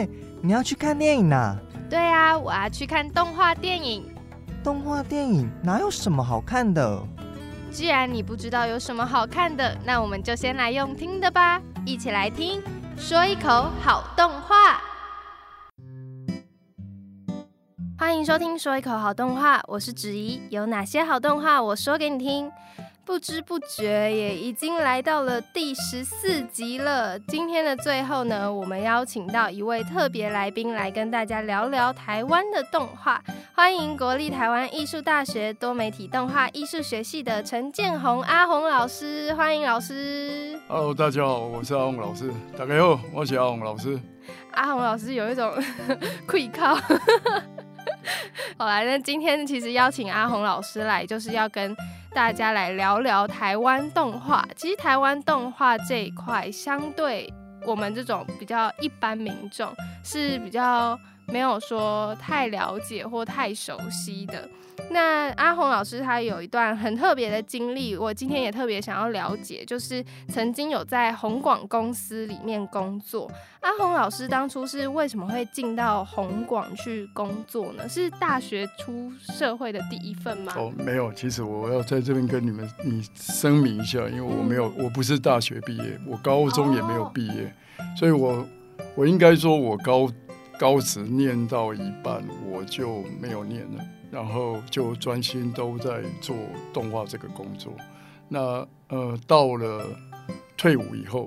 哎，你要去看电影呐？对啊，我要去看动画电影。动画电影哪有什么好看的？既然你不知道有什么好看的，那我们就先来用听的吧，一起来听，说一口好动画。欢迎收听说一口好动画，我是子怡，有哪些好动画我说给你听。不知不觉也已经来到了第十四集了。今天的最后呢，我们邀请到一位特别来宾来跟大家聊聊台湾的动画。欢迎国立台湾艺术大学多媒体动画艺术学系的陈建宏阿宏老师，欢迎老师。Hello，大家好，我是阿宏老师。大家好，我是阿宏老师。阿宏老师有一种 愧靠。好啦，那今天其实邀请阿红老师来，就是要跟。大家来聊聊台湾动画。其实台湾动画这一块，相对我们这种比较一般民众是比较没有说太了解或太熟悉的。那阿红老师他有一段很特别的经历，我今天也特别想要了解，就是曾经有在红广公司里面工作。阿红老师当初是为什么会进到红广去工作呢？是大学出社会的第一份吗？哦，没有，其实我要在这边跟你们你声明一下，因为我没有，我不是大学毕业，我高中也没有毕业，所以我我应该说我高高职念到一半我就没有念了。然后就专心都在做动画这个工作。那呃，到了退伍以后，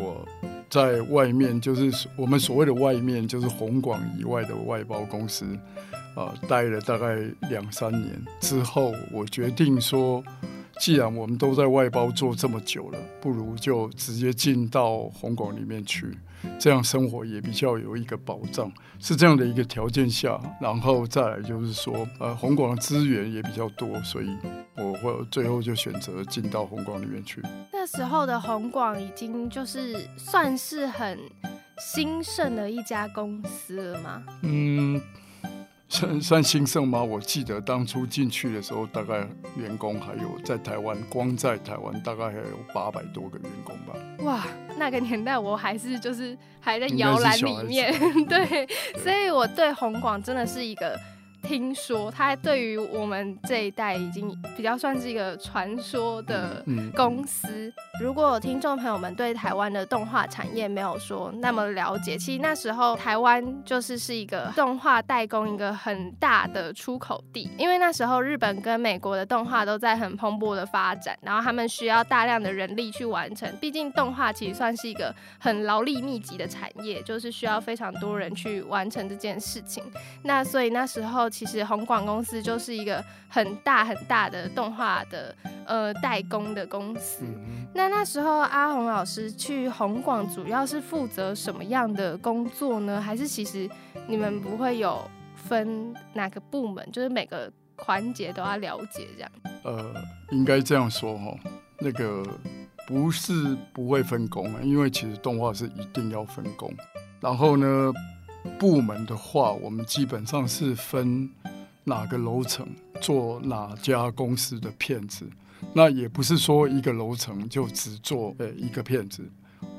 我在外面就是我们所谓的外面，就是红广以外的外包公司啊，待了大概两三年之后，我决定说。既然我们都在外包做这么久了，不如就直接进到红广里面去，这样生活也比较有一个保障。是这样的一个条件下，然后再来就是说，呃，红广的资源也比较多，所以我会最后就选择进到红广里面去。那时候的红广已经就是算是很兴盛的一家公司了吗？嗯。算算兴盛吗？我记得当初进去的时候，大概员工还有在台湾，光在台湾大概还有八百多个员工吧。哇，那个年代我还是就是还在摇篮里面，对，所以我对红广真的是一个。听说他对于我们这一代已经比较算是一个传说的公司。如果听众朋友们对台湾的动画产业没有说那么了解，其实那时候台湾就是是一个动画代工一个很大的出口地，因为那时候日本跟美国的动画都在很蓬勃的发展，然后他们需要大量的人力去完成。毕竟动画其实算是一个很劳力密集的产业，就是需要非常多人去完成这件事情。那所以那时候。其实红广公司就是一个很大很大的动画的呃代工的公司。那那时候阿红老师去红广主要是负责什么样的工作呢？还是其实你们不会有分哪个部门，就是每个环节都要了解这样？呃，应该这样说哈，那个不是不会分工啊，因为其实动画是一定要分工。然后呢？部门的话，我们基本上是分哪个楼层做哪家公司的片子，那也不是说一个楼层就只做呃一个片子。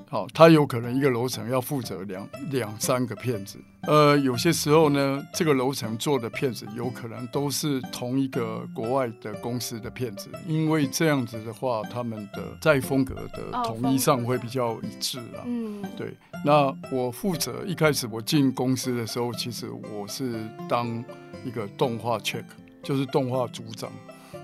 好，他有可能一个楼层要负责两两三个片子，呃，有些时候呢，这个楼层做的片子有可能都是同一个国外的公司的片子，因为这样子的话，他们的在风格的统一上会比较一致啊。嗯，对。那我负责一开始我进公司的时候，其实我是当一个动画 check，就是动画组长。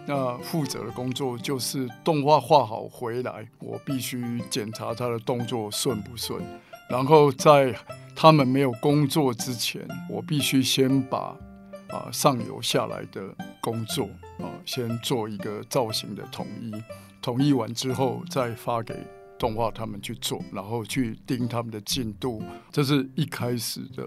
那负责的工作就是动画画好回来，我必须检查他的动作顺不顺，然后在他们没有工作之前，我必须先把啊上游下来的工作啊先做一个造型的统一，统一完之后再发给。动画他们去做，然后去盯他们的进度，这是一开始的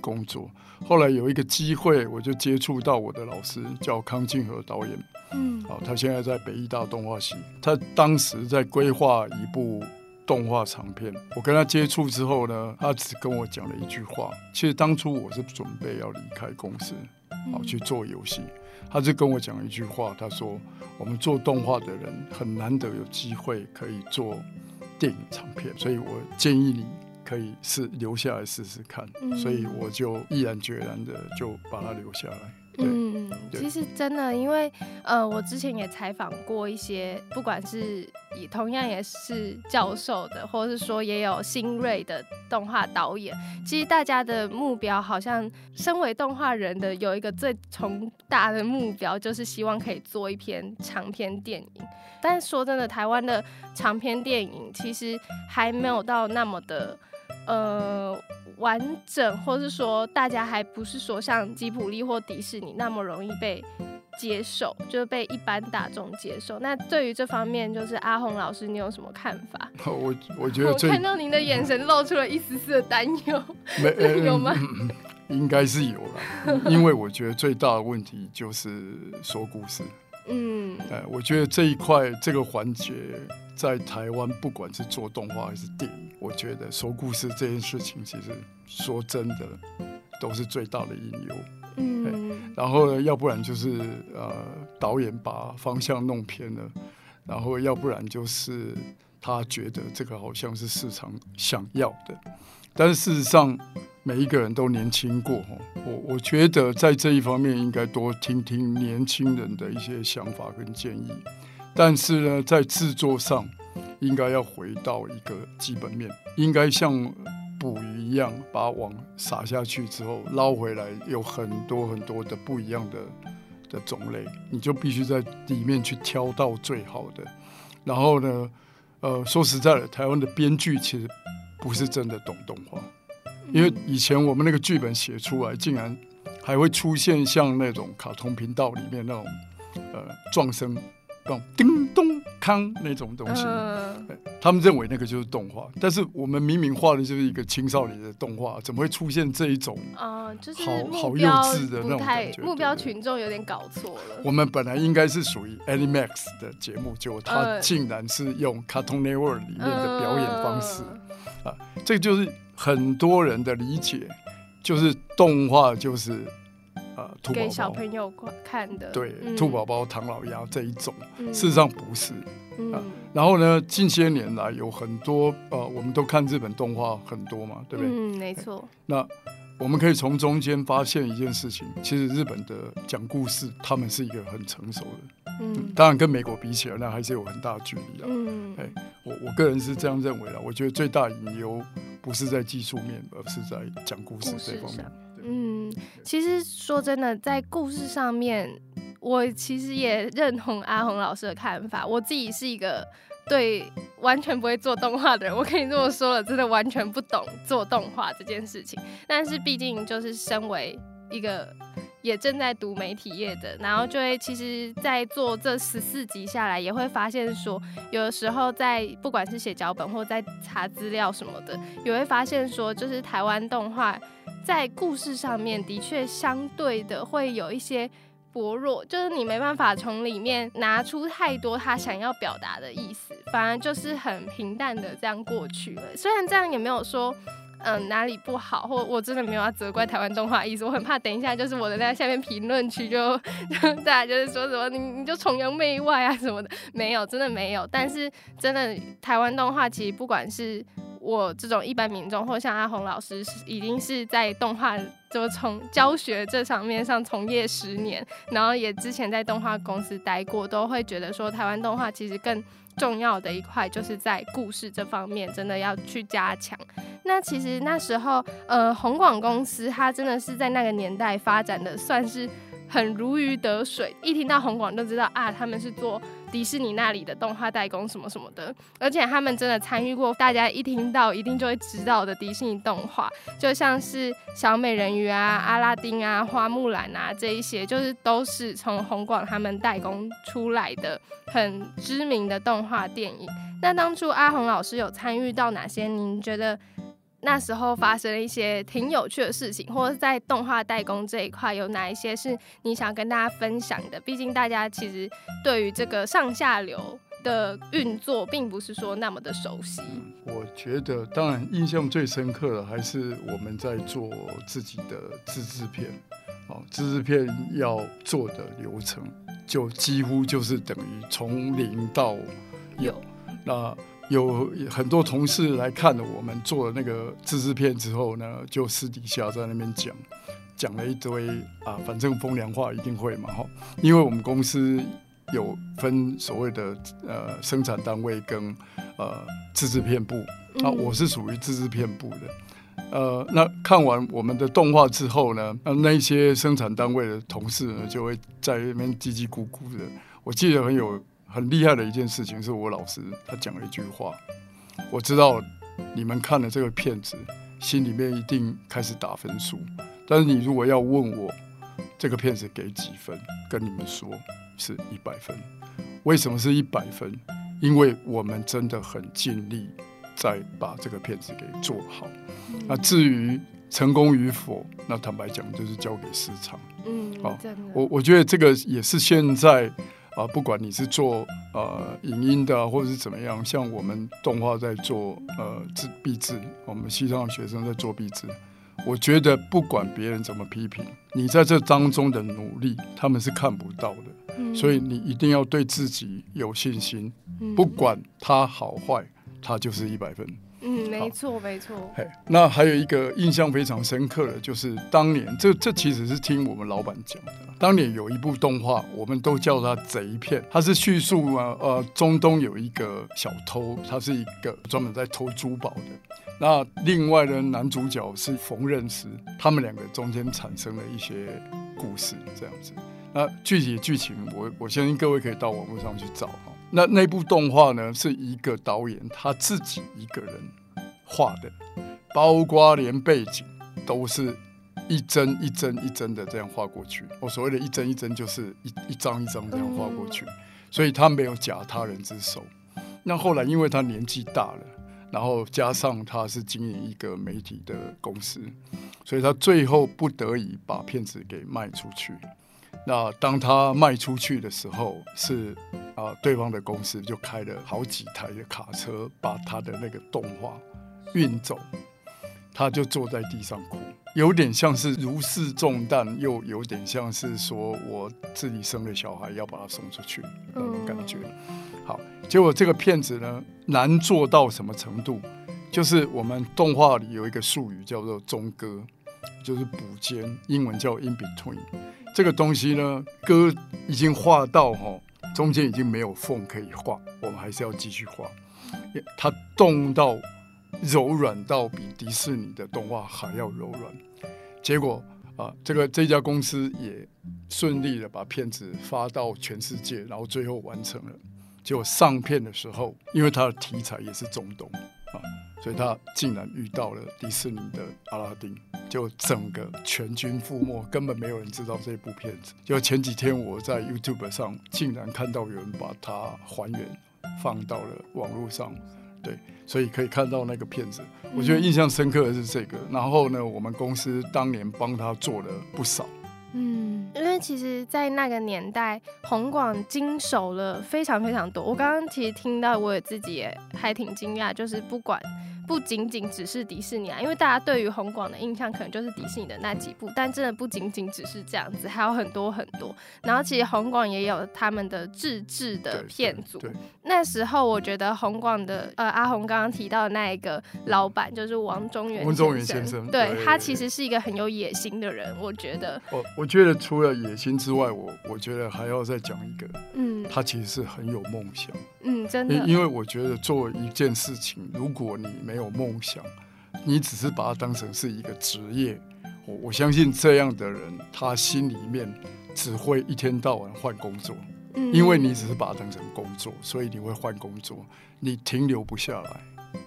工作。后来有一个机会，我就接触到我的老师，叫康庆和导演。嗯，好，他现在在北艺大动画系，他当时在规划一部动画长片。我跟他接触之后呢，他只跟我讲了一句话。其实当初我是准备要离开公司，好去做游戏。他就跟我讲一句话，他说：“我们做动画的人很难得有机会可以做。”电影长片，所以我建议你可以试留下来试试看，嗯所以我就毅然决然的就把它留下来。对，嗯，其实真的，因为呃，我之前也采访过一些，不管是以同样也是教授的，或者是说也有新锐的动画导演，其实大家的目标好像，身为动画人的有一个最重大的目标，就是希望可以做一篇长篇电影。但是说真的，台湾的长篇电影其实还没有到那么的。呃，完整，或是说大家还不是说像吉普力或迪士尼那么容易被接受，就是被一般大众接受。那对于这方面，就是阿红老师，你有什么看法？我我觉得我看到您的眼神露出了一丝丝的担忧。没呃 有吗嗯应该是有了，因为我觉得最大的问题就是说故事。嗯呃，我觉得这一块这个环节在台湾，不管是做动画还是电影，我觉得说故事这件事情，其实说真的都是最大的隐忧。嗯然后呢，要不然就是呃导演把方向弄偏了，然后要不然就是他觉得这个好像是市场想要的，但是事实上每一个人都年轻过哦，我我觉得在这一方面应该多听听年轻人的一些想法跟建议，但是呢，在制作上应该要回到一个基本面，应该像。捕鱼一样，把网撒下去之后捞回来，有很多很多的不一样的的种类，你就必须在里面去挑到最好的。然后呢，呃，说实在的，台湾的编剧其实不是真的懂动画，因为以前我们那个剧本写出来，竟然还会出现像那种卡通频道里面那种呃撞声，那种叮咚康那种东西。嗯他们认为那个就是动画，但是我们明明画的就是一个青少年的动画，怎么会出现这一种？啊，就是好好幼稚的那种感觉目标群众有点搞错了。我们本来应该是属于 Animax 的节目，结果它呃竟然是用 Cartoon Network 里面的表演方式，啊这个就是很多人的理解，就是动画就是呃兔给小朋友看的。对，嗯兔宝宝、唐老鸭这一种，嗯事实上不是。嗯然后呢，近些年来有很多呃，我们都看日本动画很多嘛，对不对？嗯，没错。那我们可以从中间发现一件事情，其实日本的讲故事，他们是一个很成熟的，嗯当然跟美国比起来，那还是有很大的距离的。嗯哎我我个人是这样认为的，我觉得最大隐忧不是在技术面，而是在讲故事这方面上。嗯，其实说真的，在故事上面，我其实也认同阿红老师的看法。我自己是一个对完全不会做动画的人，我可以这么说了，真的完全不懂做动画这件事情。但是毕竟就是身为一个也正在读媒体业的，然后就会其实，在做这十四集下来，也会发现说，有的时候在不管是写脚本或在查资料什么的，也会发现说，就是台湾动画在故事上面的确相对的会有一些。薄弱，就是你没办法从里面拿出太多他想要表达的意思，反而就是很平淡的这样过去了。虽然这样也没有说，嗯、哪里不好，或我真的没有要责怪台湾动画意思，我很怕等一下就是我的在下面评论区就 大家就是说什么你你就崇洋媚外啊什么的，没有，真的没有。但是真的台湾动画其实不管是我这种一般民众，或像阿红老师，是已经是在动画就从教学这上面上从业十年，然后也之前在动画公司待过，都会觉得说台湾动画其实更重要的一块就是在故事这方面真的要去加强。那其实那时候，呃，红广公司它真的是在那个年代发展的算是很如鱼得水，一听到红广就知道啊，他们是做迪士尼那里的动画代工什么什么的，而且他们真的参与过，大家一听到一定就会知道的迪士尼动画，就像是小美人鱼啊、阿拉丁啊、花木兰啊这一些，就是都是从红广他们代工出来的很知名的动画电影。那当初阿红老师有参与到哪些？您觉得那时候发生了一些挺有趣的事情，或者在动画代工这一块有哪一些是你想跟大家分享的？毕竟大家其实对于这个上下流的运作，并不是说那么的熟悉。我觉得，当然印象最深刻的还是我们在做自己的自制片，哦，自制片要做的流程，就几乎就是等于从零到有。那有很多同事来看了我们做的那个自制片之后呢，就私底下在那边讲，讲了一堆啊，反正风凉话一定会嘛哈，因为我们公司有分所谓的呃生产单位跟呃自制片部，啊，我是属于自制片部的，呃，那看完我们的动画之后呢，那那些生产单位的同事呢，就会在那边叽叽咕咕的。我记得很有。很厉害的一件事情是我老师他讲了一句话，我知道你们看了这个片子，心里面一定开始打分数。但是你如果要问我这个片子给几分，跟你们说是一百分。为什么是一百分？因为我们真的很尽力在把这个片子给做好。那至于成功与否，那坦白讲就是交给市场。嗯，好，我我觉得这个也是现在。啊，不管你是做呃影音的，或者是怎么样，像我们动画在做呃制壁制，我们西藏的学生在做壁制，我觉得不管别人怎么批评，你在这当中的努力，他们是看不到的，所以你一定要对自己有信心，不管它好坏，它就是一百分。嗯，没错，没错。嘿，那还有一个印象非常深刻的，就是当年这这其实是听我们老板讲的。当年有一部动画，我们都叫它贼片，它是叙述啊呃中东有一个小偷，他是一个专门在偷珠宝的。那另外呢，男主角是缝纫师，他们两个中间产生了一些故事，这样子。那具体剧情，我我相信各位可以到网络上去找哈。那那部动画呢，是一个导演他自己一个人画的，包括连背景都是一帧一帧一帧的这样画过去。我所谓的一帧一帧，就是一一张一张这样画过去，所以他没有假他人之手。那后来因为他年纪大了，然后加上他是经营一个媒体的公司，所以他最后不得已把片子给卖出去。那当他卖出去的时候，是啊，对方的公司就开了好几台的卡车，把他的那个动画运走，他就坐在地上哭，有点像是如释重担，又有点像是说我自己生了小孩要把他送出去那种感觉。好，结果这个骗子呢，难做到什么程度？就是我们动画里有一个术语叫做中歌，就是补间，英文叫 in between。这个东西呢，歌已经画到哈，中间已经没有缝可以画，我们还是要继续画。它动到柔软到比迪士尼的动画还要柔软，结果啊，这个这家公司也顺利的把片子发到全世界，然后最后完成了。结果上片的时候，因为它的题材也是中东啊。所以他竟然遇到了迪士尼的阿拉丁，就整个全军覆没，根本没有人知道这部片子。就前几天我在 YouTube 上竟然看到有人把它还原放到了网络上，对，所以可以看到那个片子。我觉得印象深刻的是这个。然后呢，我们公司当年帮他做了不少。嗯，因为其实，在那个年代，红广经手了非常非常多。我刚刚其实听到，我也自己也还挺惊讶，就是不管。不仅仅只是迪士尼啊，因为大家对于红广的印象可能就是迪士尼的那几部，但真的不仅仅只是这样子，还有很多很多。然后其实红广也有他们的自制的片组。那时候我觉得红广的呃阿红刚刚提到的那一个老板就是王中元。王中元先生，对他其实是一个很有野心的人，我觉得。我我觉得除了野心之外，我我觉得还要再讲一个，嗯，他其实是很有梦想。嗯，真的。因为我觉得做一件事情，如果你没有梦想，你只是把它当成是一个职业，我我相信这样的人，他心里面只会一天到晚换工作。嗯，因为你只是把它当成工作，所以你会换工作，你停留不下来。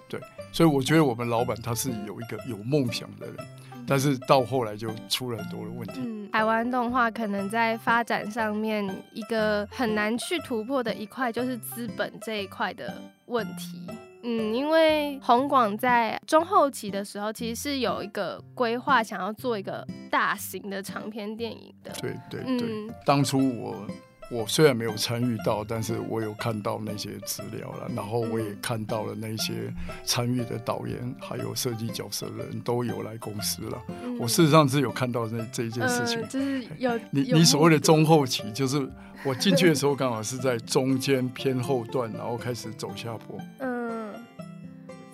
对，所以我觉得我们老板他是有一个有梦想的人。但是到后来就出了很多的问题。嗯，台湾动画可能在发展上面一个很难去突破的一块，就是资本这一块的问题。嗯，因为红广在中后期的时候，其实是有一个规划，想要做一个大型的长篇电影的。对对对，当初我。我虽然没有参与到，但是我有看到那些资料了，然后我也看到了那些参与的导演还有设计角色的人都有来公司了。我事实上是有看到这这一件事情，就是有你你所谓的中后期，就是我进去的时候刚好是在中间偏后段，然后开始走下坡。嗯。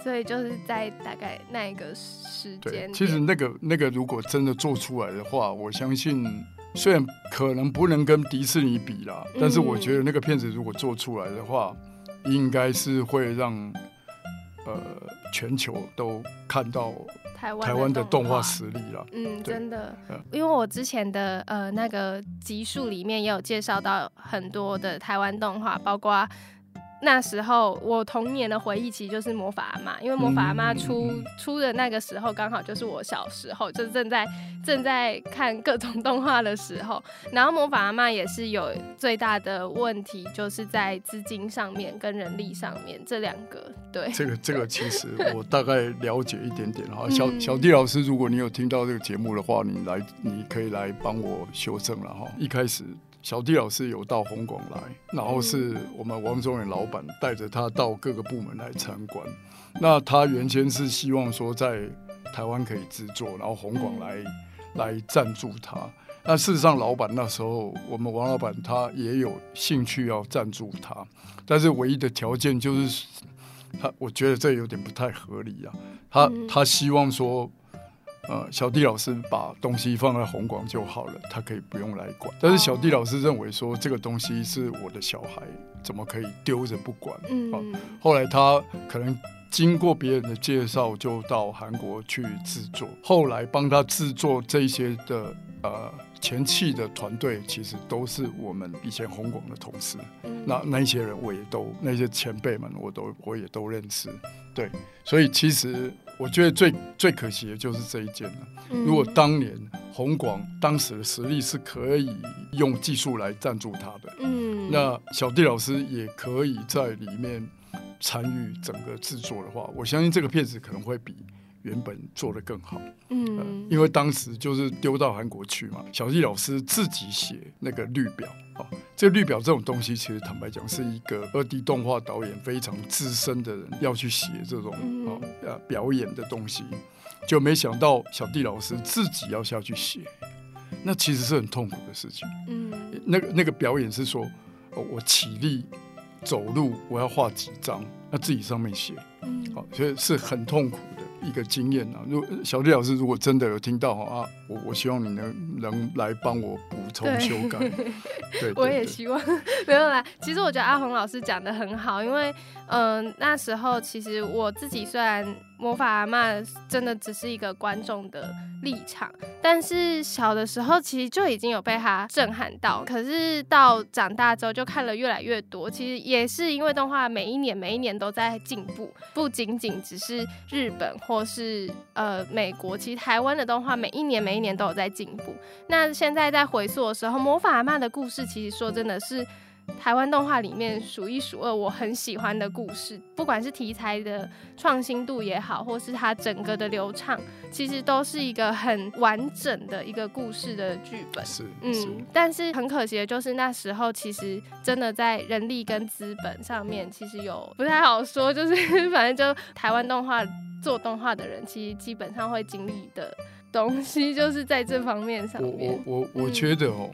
所以就是在大概那一个时间。对，其实那个那个如果真的做出来的话，我相信虽然可能不能跟迪士尼比啦，但是我觉得那个片子如果做出来的话，应该是会让呃全球都看到。台湾的动画实力了，嗯，真的，因为我之前的呃那个集数里面也有介绍到很多的台湾动画，包括。那时候我童年的回忆其实就是魔法阿妈，因为魔法阿妈出出的那个时候刚好就是我小时候，就是正在正在看各种 动画的时候。然后魔法阿妈也是有最大的问题，就是在资金上面跟人力上面这两个。对，这个 这个其实我大概了解一点点哈。小小弟老师，如果你有听到这个节目的话，你来你可以来帮我修正了哈。一开始。小弟老师有到红广来，然后是我们王宗远老板带着他到各个部门来参观。那他原先是希望说在台湾可以制作，然后红广来来赞助他。那事实上，老板那时候我们王老板他也有兴趣要赞助他，但是唯一的条件就是他，我觉得这有点不太合理啊。他他希望说。呃，小弟老师把东西放在红广就好了，他可以不用来管。但是小弟老师认为说，这个东西是我的小孩，怎么可以丢着不管？嗯，啊后来他可能经过别人的介绍，就到韩国去制作。后来帮他制作这些的呃前期的团队，其实都是我们以前红广的同事。那那些人我也都那些前辈们，我都我也都认识。对，所以其实。我觉得最最可惜的就是这一件了。如果当年红广当时的实力是可以用技术来赞助他的，嗯，那小弟老师也可以在里面参与整个制作的话，我相信这个片子可能会比。原本做的更好，嗯，因为当时就是丢到韩国去嘛，小弟老师自己写那个绿表，哦，这绿表这种东西，其实坦白讲是一个二 D 动画导演非常资深的人要去写这种哦呃表演的东西，就没想到小弟老师自己要下去写，那其实是很痛苦的事情，嗯，那个那个表演是说，我起立走路，我要画几张，那自己上面写，嗯，好，所以是很痛苦。一个经验啊，如小丽老师如果真的有听到啊，我我希望你能能来帮我补充修改。对，我也希望 没有啦。其实我觉得阿红老师讲的很好，因为嗯那时候其实我自己虽然。魔法阿妈真的只是一个观众的立场，但是小的时候其实就已经有被他震撼到。可是到长大之后就看了越来越多，其实也是因为动画每一年每一年都在进步，不仅仅只是日本或是呃美国，其实台湾的动画每一年每一年都有在进步。那现在在回溯的时候，魔法阿妈的故事其实说真的是。台湾动画里面数一数二，我很喜欢的故事，不管是题材的创新度也好，或是它整个的流畅，其实都是一个很完整的一个故事的剧本。是，嗯，但是很可惜的就是那时候其实真的在人力跟资本上面，其实有不太好说，就是 反正就台湾动画做动画的人，其实基本上会经历的东西，就是在这方面上面。我我我我觉得哦。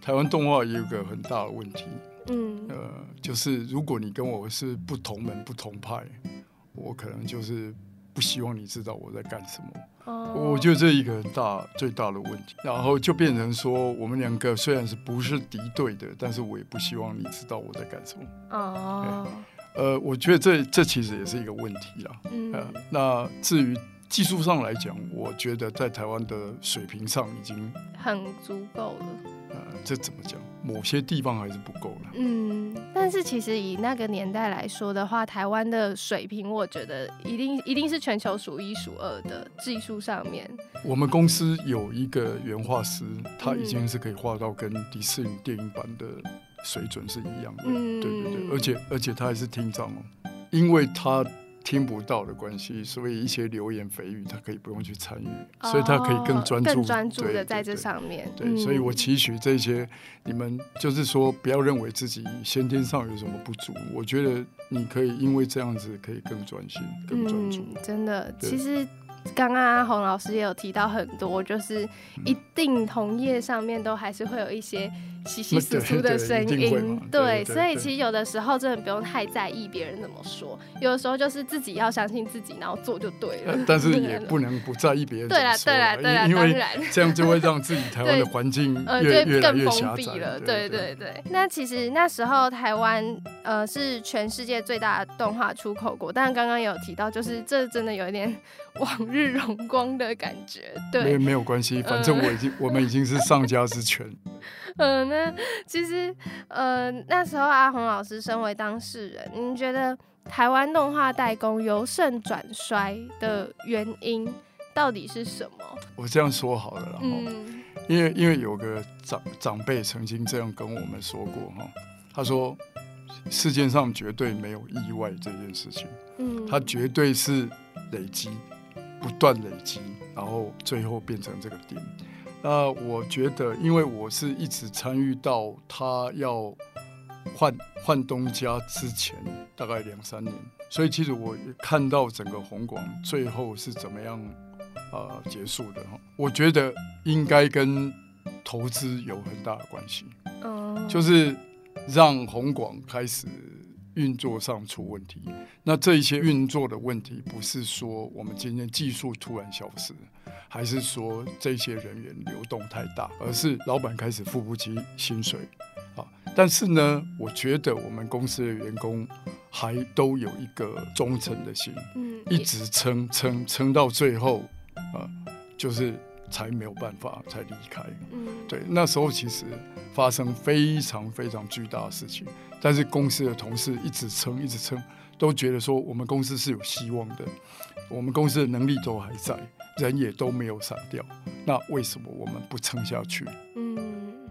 台湾动画也有个很大的问题，嗯，呃，就是如果你跟我是不同门不同派，我可能就是不希望你知道我在干什么。哦，我觉得这一个很大最大的问题，然后就变成说，我们两个虽然是不是敌对的，但是我也不希望你知道我在干什么。哦，呃，我觉得这这其实也是一个问题啦。嗯，那至于。技术上来讲，我觉得在台湾的水平上已经很足够了。呃，这怎么讲？某些地方还是不够了。嗯，但是其实以那个年代来说的话，台湾的水平，我觉得一定一定是全球数一数二的技术上面。我们公司有一个原画师，他已经是可以画到跟迪士尼电影版的水准是一样的。嗯，对对对，而且而且他还是厅长哦，因为他。听不到的关系，所以一些流言蜚语他可以不用去参与，所以他可以更专注、更专注的在这上面。对，所以我期许这些你们，就是说不要认为自己先天上有什么不足。我觉得你可以因为这样子可以更专心、更专注。真的，其实刚刚阿红老师也有提到很多，就是一定同业上面都还是会有一些稀稀疏疏的声音，对，所以其实有的时候真的不用太在意别人怎么说，有的时候就是自己要相信自己，然后做就对了。但是 也不能不在意别人。对啦，对啦，对啦，因为这样就会让自己台湾的环境 越越来越封闭了。对对对。那其实那时候台湾呃是全世界最大的动画出口国，但是刚刚有提到，就是这真的有一点。往日荣光的感觉，对，没没有关系，反正我已经，我们已经是上家之权。嗯，那其实，呃，那时候阿红老师身为当事人，您觉得台湾动画代工由盛转衰的原因到底是什么？我这样说好了，嗯，因为因为有个长长辈曾经这样跟我们说过哈，他说世界上绝对没有意外这件事情，嗯，它绝对是累积。不断累积，然后最后变成这个点。那我觉得，因为我是一直参与到他要换换东家之前大概两三年，所以其实我看到整个红广最后是怎么样啊结束的哈。我觉得应该跟投资有很大的关系，就是让红广开始。运作上出问题，那这一些运作的问题，不是说我们今天技术突然消失，还是说这些人员流动太大，而是老板开始付不起薪水啊。但是呢，我觉得我们公司的员工还都有一个忠诚的心，嗯，一直撑撑撑到最后啊，就是才没有办法才离开。嗯，对，那时候其实发生非常非常巨大的事情。但是公司的同事一直撑，一直撑，都觉得说我们公司是有希望的，我们公司的能力都还在，人也都没有散掉，那为什么我们不撑下去？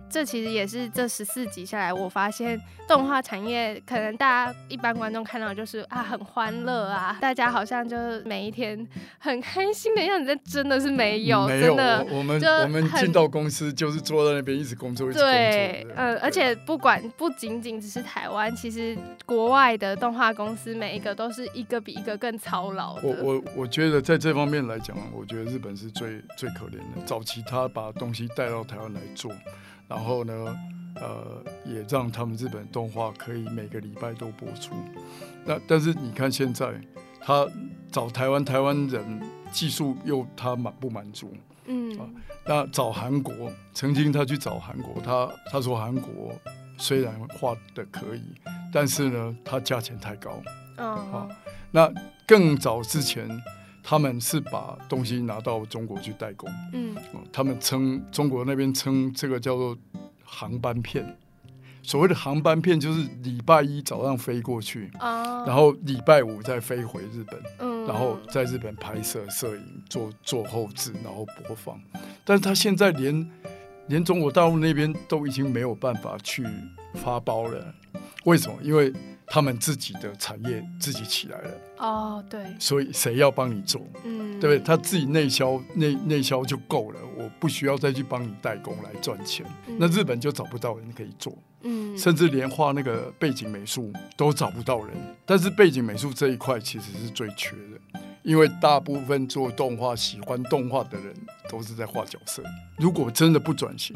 这其实也是这十四集下来，我发现动画产业可能大家一般观众看到就是啊很欢乐啊，大家好像就是每一天很开心的样子，但真的是没有，真的。我们我们进到公司就是坐在那边一直工作，一直工作。对，嗯，而且不管不仅仅只是台湾，其实国外的动画公司每一个都是一个比一个更操劳的。我我我觉得在这方面来讲，我觉得日本是最最可怜的。早期他把东西带到台湾来做。然后呢，呃，也让他们日本动画可以每个礼拜都播出。那但是你看现在，他找台湾台湾人技术又他满不满足？嗯啊，那找韩国，曾经他去找韩国，他他说韩国虽然画的可以，但是呢，他价钱太高。嗯啊，那更早之前。他们是把东西拿到中国去代工，嗯，他们称中国那边称这个叫做航班片。所谓的航班片就是礼拜一早上飞过去，然后礼拜五再飞回日本，嗯，然后在日本拍摄、摄影、做做后置，然后播放。但是他现在连连中国大陆那边都已经没有办法去发包了，为什么？因为他们自己的产业自己起来了哦，对，所以谁要帮你做？嗯，对不对？他自己内销内内销就够了，我不需要再去帮你代工来赚钱。那日本就找不到人可以做，嗯，甚至连画那个背景美术都找不到人。但是背景美术这一块其实是最缺的，因为大部分做动画喜欢动画的人都是在画角色。如果真的不转型，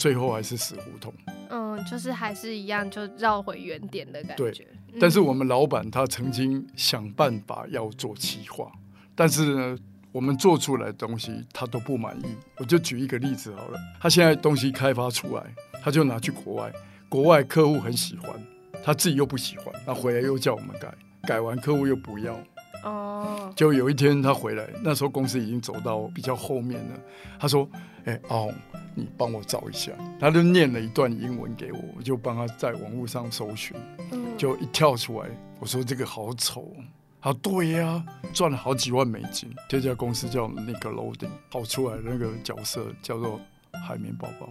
最后还是死胡同。嗯，就是还是一样，就绕回原点的感觉。对，但是我们老板他曾经想办法要做企划，但是呢，我们做出来的东西他都不满意。我就举一个例子好了，他现在东西开发出来，他就拿去国外，国外客户很喜欢，他自己又不喜欢，那回来又叫我们改，改完客户又不要。哦，就有一天他回来，那时候公司已经走到比较后面了。他说：“哎，阿红，你帮我找一下。”他就念了一段英文给我，我就帮他在网络上搜寻，就一跳出来，我说：“这个好丑。”他说：“对呀，赚了好几万美金。”这家公司叫那个 Loading，跑出来那个角色叫做海绵宝宝。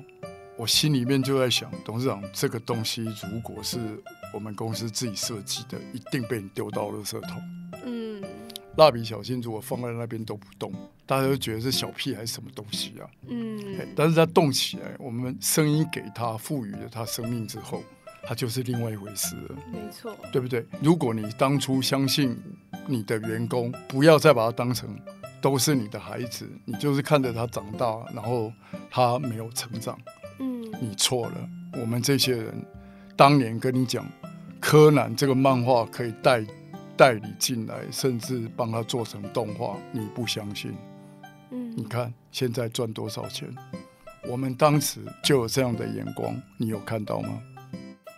我心里面就在想，董事长，这个东西如果是我们公司自己设计的，一定被你丢到垃圾桶。蜡笔小新如果放在那边都不动，大家都觉得是小屁还是什么东西啊？嗯，但是他动起来，我们声音给他赋予了他生命之后，他就是另外一回事了。没错，对不对？如果你当初相信你的员工，不要再把它当成都是你的孩子，你就是看着他长大，然后他没有成长，嗯，你错了。我们这些人当年跟你讲，柯南这个漫画可以带带你进来，甚至帮他做成动画，你不相信？嗯，你看现在赚多少钱？我们当时就有这样的眼光，你有看到吗？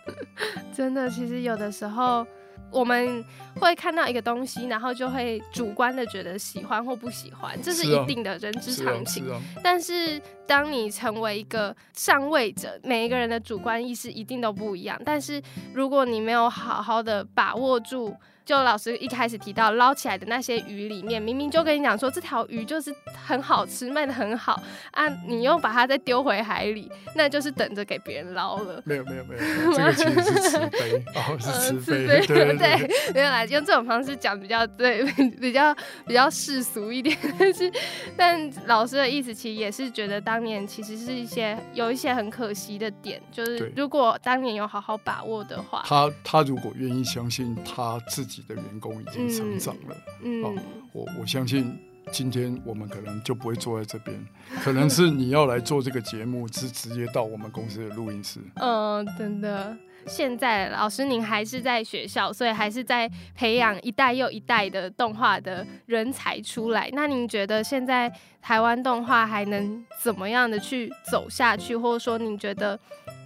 真的，其实有的时候我们会看到一个东西，然后就会主观的觉得喜欢或不喜欢，这是一定的人之是啊常情。是啊，但是，当你成为一个上位者，每一个人的主观意识一定都不一样。但是，如果你没有好好的把握住，就老师一开始提到捞起来的那些鱼里面，明明就跟你讲说这条鱼就是很好吃，卖的很好啊，你又把它再丢回海里，那就是等着给别人捞了。没有没有没有，没有 这个其实是慈悲，哦是慈悲，呃对对对。对，没有啦，用这种方式讲比较对，比较比较世俗一点。但是，但老师的意思其实也是觉得当年其实是一些有一些很可惜的点，就是如果当年有好好把握的话，他他如果愿意相信他自己的员工已经成长了，嗯，哦我我相信今天我们可能就不会坐在这边，可能是你要来做这个节目，是直接到我们公司的录音室。嗯，真的。现在老师您还是在学校，所以还是在培养一代又一代的动画的人才出来。那您觉得现在台湾动画还能怎么样的去走下去，或者说您觉得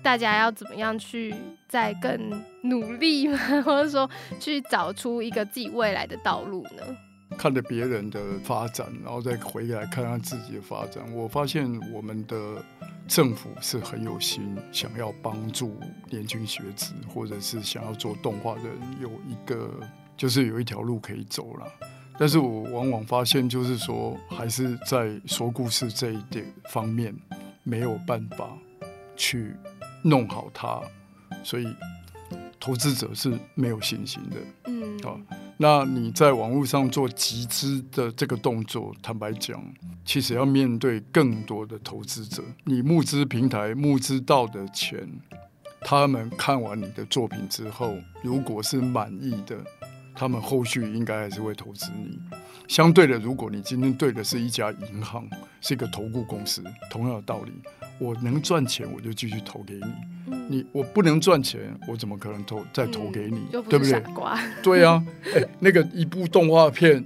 大家要怎么样去再更努力吗？或者说去找出一个自己未来的道路呢？看着别人的发展，然后再回来看看自己的发展，我发现我们的政府是很有心，想要帮助年轻学子，或者是想要做动画的人有一个，就是有一条路可以走了。但是我往往发现，就是说，还是在说故事这一点方面没有办法去弄好它，所以投资者是没有信心的。嗯，啊那你在网络上做集资的这个动作，坦白讲，其实要面对更多的投资者，你募资平台募资到的钱，他们看完你的作品之后，如果是满意的，他们后续应该还是会投资你。相对的，如果你今天对的是一家银行，是一个投顾公司，同样的道理，我能赚钱我就继续投给你，嗯你我不能赚钱，我怎么可能投再投给你，对不对是傻？瓜。对啊，哎、那个一部动画片，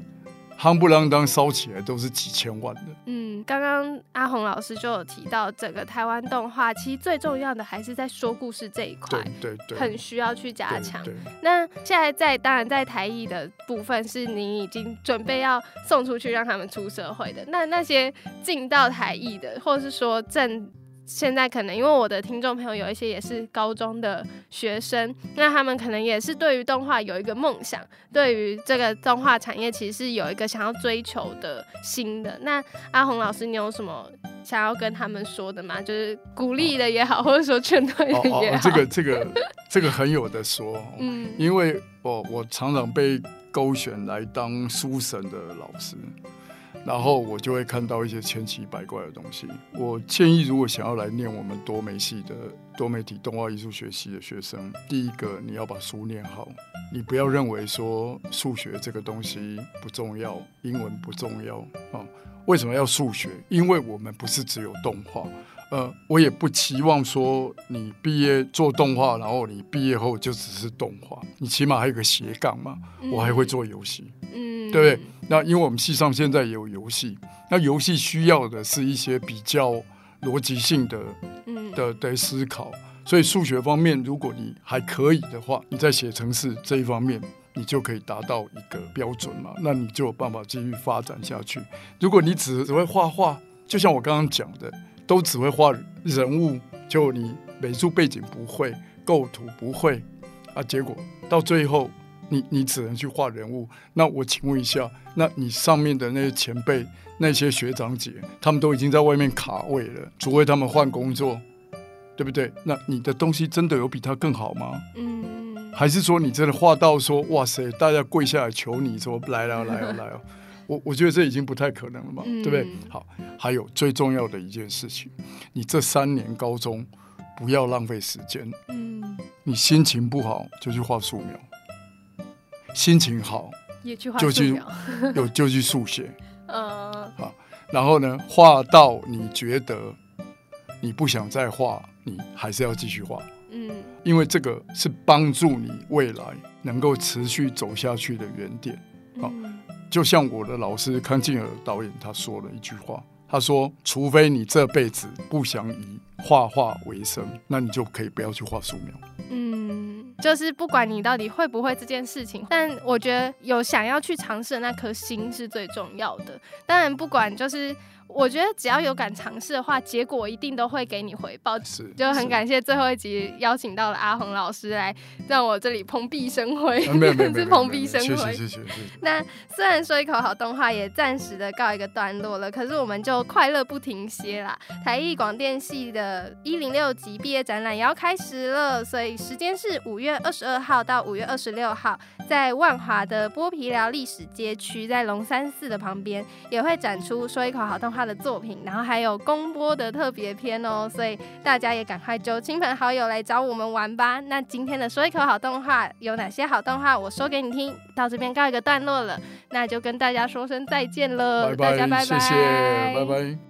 夯不啷当烧起来都是几千万的。嗯，刚刚阿红老师就有提到，整个台湾动画其实最重要的还是在说故事这一块对，对对，很需要去加对强。对那现在在当然在台艺的部分是您已经准备要送出去让他们出社会的，那那些进到台艺的，或者是说正。现在可能因为我的听众朋友有一些也是高中的学生，那他们可能也是对于动画有一个梦想，对于这个动画产业其实是有一个想要追求的心的。那阿红老师，你有什么想要跟他们说的吗？就是鼓励的也好，或者说劝退也好。哦，这个这个这个很有的说，哦嗯因为我我常常被勾选来当书神的老师，然后我就会看到一些千奇百怪的东西。我建议，如果想要来念我们多媒系的多媒体动画艺术学系的学生，第一个你要把书念好，你不要认为说数学这个东西不重要，英文不重要啊。为什么要数学？因为我们不是只有动画。呃，我也不期望说你毕业做动画，然后你毕业后就只是动画，你起码还有个斜杠嘛。我还会做游戏，嗯，对不对？那因为我们系上现在也有游戏，那游戏需要的是一些比较逻辑性的嗯的的思考，所以数学方面，如果你还可以的话，你在写程式这一方面，你就可以达到一个标准嘛，那你就有办法继续发展下去。如果你只只会画画，就像我刚刚讲的，都只会画人物，就你美术背景不会，构图不会啊，结果到最后。你你只能去画人物，那我请问一下，那你上面的那些前辈、那些学长姐，他们都已经在外面卡位了，除非他们换工作，对不对？那你的东西真的有比他更好吗？嗯还是说你真的画到说，哇塞，大家跪下来求你说来了来了来了？我我觉得这已经不太可能了嘛，嗯对不对？好，还有最重要的一件事情，你这三年高中不要浪费时间，嗯，你心情不好就去画素描，心情好也去画就去有就去速写，嗯，好，然后呢，画到你觉得你不想再画，你还是要继续画，嗯因为这个是帮助你未来能够持续走下去的原点。好嗯就像我的老师康静尔导演他说了一句话，他说：“除非你这辈子不想以画画为生，那你就可以不要去画素描。嗯，就是不管你到底会不会这件事情，但我觉得有想要去尝试的那颗心是最重要的。当然，不管就是我觉得只要有敢尝试的话，结果一定都会给你回报”。是，就很感谢最后一集邀请到了阿红老师来让我这里蓬荜生辉，是蓬荜生辉。谢谢谢谢。那虽然说一口好动画也暂时的告一个段落了，可是我们就快乐不停歇啦。台艺广电系的一零六级毕业展览也要开始了，所以时间是五月二十二号到五月二十六号，在万华的剥皮寮历史街区，在龙山寺的旁边也会展出说一口好动画的作品，然后还有公播的特别篇哦，所以大家也赶快揪亲朋好友来找我们玩吧。那今天的说一口好动画有哪些好动画，我说给你听，到这边告一个段落了，那就跟大家说声再见了，拜拜，大家拜拜，谢谢，拜拜。